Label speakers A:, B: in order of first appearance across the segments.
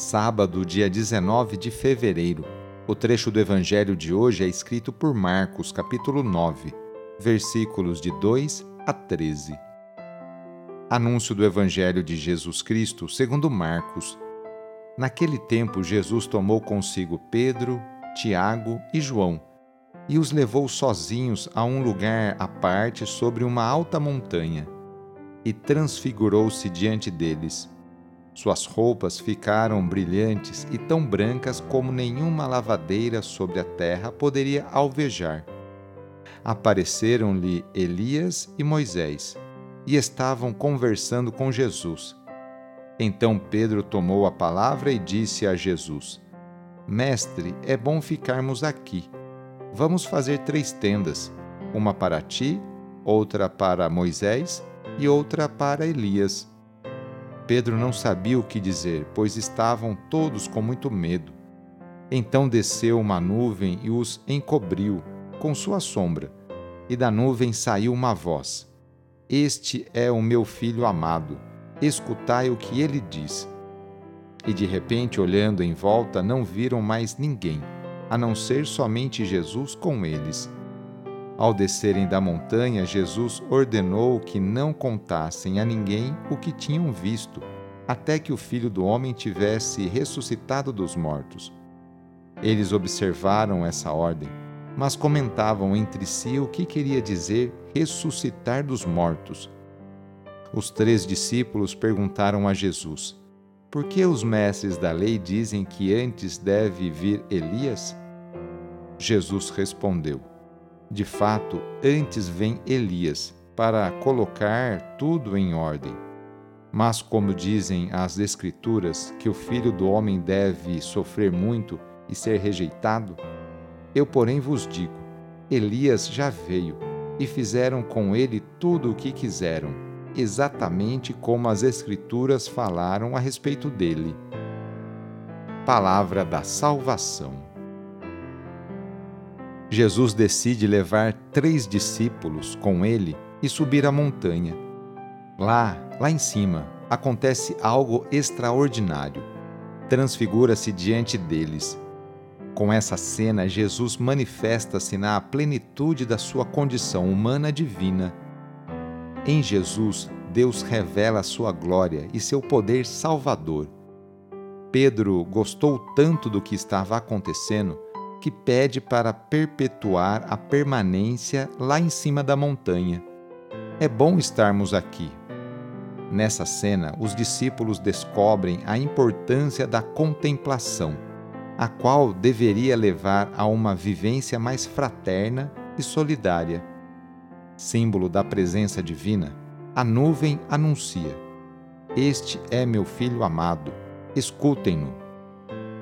A: sábado, dia 19 de fevereiro. O trecho do evangelho de hoje é escrito por Marcos, capítulo 9, versículos de 2 a 13. Anúncio do evangelho de Jesus Cristo, segundo Marcos. Naquele tempo, Jesus tomou consigo Pedro, Tiago e João e os levou sozinhos a um lugar à parte sobre uma alta montanha e transfigurou-se diante deles suas roupas ficaram brilhantes e tão brancas como nenhuma lavadeira sobre a terra poderia alvejar. Apareceram-lhe Elias e Moisés e estavam conversando com Jesus. Então Pedro tomou a palavra e disse a Jesus: Mestre, é bom ficarmos aqui. Vamos fazer três tendas: uma para ti, outra para Moisés e outra para Elias. Pedro não sabia o que dizer, pois estavam todos com muito medo. Então desceu uma nuvem e os encobriu com sua sombra, e da nuvem saiu uma voz: Este é o meu filho amado, escutai o que ele diz. E de repente, olhando em volta, não viram mais ninguém, a não ser somente Jesus com eles. Ao descerem da montanha, Jesus ordenou que não contassem a ninguém o que tinham visto, até que o filho do homem tivesse ressuscitado dos mortos. Eles observaram essa ordem, mas comentavam entre si o que queria dizer ressuscitar dos mortos. Os três discípulos perguntaram a Jesus: Por que os mestres da lei dizem que antes deve vir Elias? Jesus respondeu: de fato, antes vem Elias para colocar tudo em ordem. Mas, como dizem as Escrituras que o filho do homem deve sofrer muito e ser rejeitado, eu, porém, vos digo: Elias já veio e fizeram com ele tudo o que quiseram, exatamente como as Escrituras falaram a respeito dele. Palavra da Salvação. Jesus decide levar três discípulos com ele e subir a montanha. Lá, lá em cima, acontece algo extraordinário. Transfigura-se diante deles. Com essa cena, Jesus manifesta-se na plenitude da sua condição humana divina. Em Jesus, Deus revela sua glória e seu poder salvador. Pedro gostou tanto do que estava acontecendo que pede para perpetuar a permanência lá em cima da montanha. É bom estarmos aqui. Nessa cena, os discípulos descobrem a importância da contemplação, a qual deveria levar a uma vivência mais fraterna e solidária. Símbolo da presença divina, a nuvem anuncia: Este é meu filho amado, escutem-no.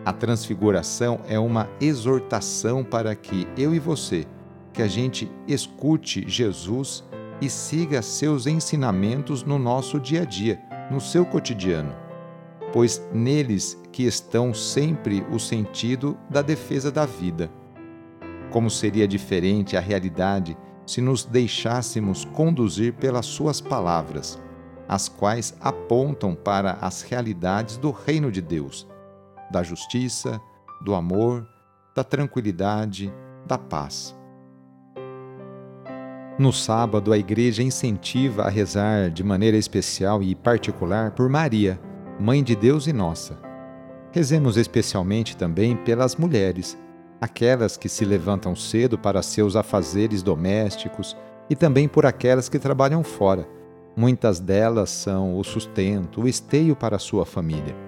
A: A transfiguração é uma exortação para que eu e você, que a gente escute Jesus e siga seus ensinamentos no nosso dia a dia, no seu cotidiano, pois neles que estão sempre o sentido da defesa da vida. Como seria diferente a realidade se nos deixássemos conduzir pelas suas palavras, as quais apontam para as realidades do reino de Deus da justiça, do amor, da tranquilidade, da paz. No sábado, a igreja incentiva a rezar de maneira especial e particular por Maria, Mãe de Deus e nossa. Rezemos especialmente também pelas mulheres, aquelas que se levantam cedo para seus afazeres domésticos e também por aquelas que trabalham fora. Muitas delas são o sustento, o esteio para a sua família.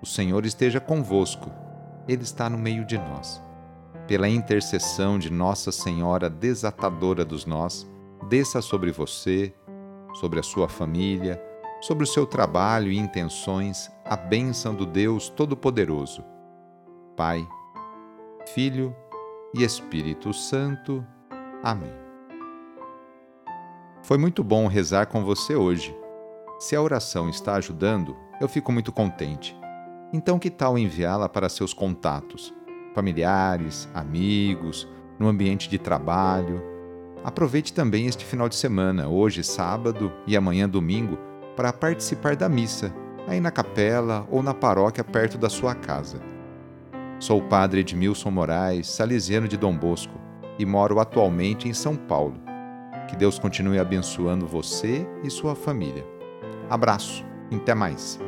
A: O Senhor esteja convosco, Ele está no meio de nós. Pela intercessão de Nossa Senhora desatadora dos nós, desça sobre você, sobre a sua família, sobre o seu trabalho e intenções a bênção do Deus Todo-Poderoso. Pai, Filho e Espírito Santo. Amém. Foi muito bom rezar com você hoje. Se a oração está ajudando, eu fico muito contente. Então, que tal enviá-la para seus contatos, familiares, amigos, no ambiente de trabalho? Aproveite também este final de semana, hoje sábado e amanhã domingo, para participar da missa, aí na capela ou na paróquia perto da sua casa. Sou o padre Edmilson Moraes, salesiano de Dom Bosco, e moro atualmente em São Paulo. Que Deus continue abençoando você e sua família. Abraço, até mais.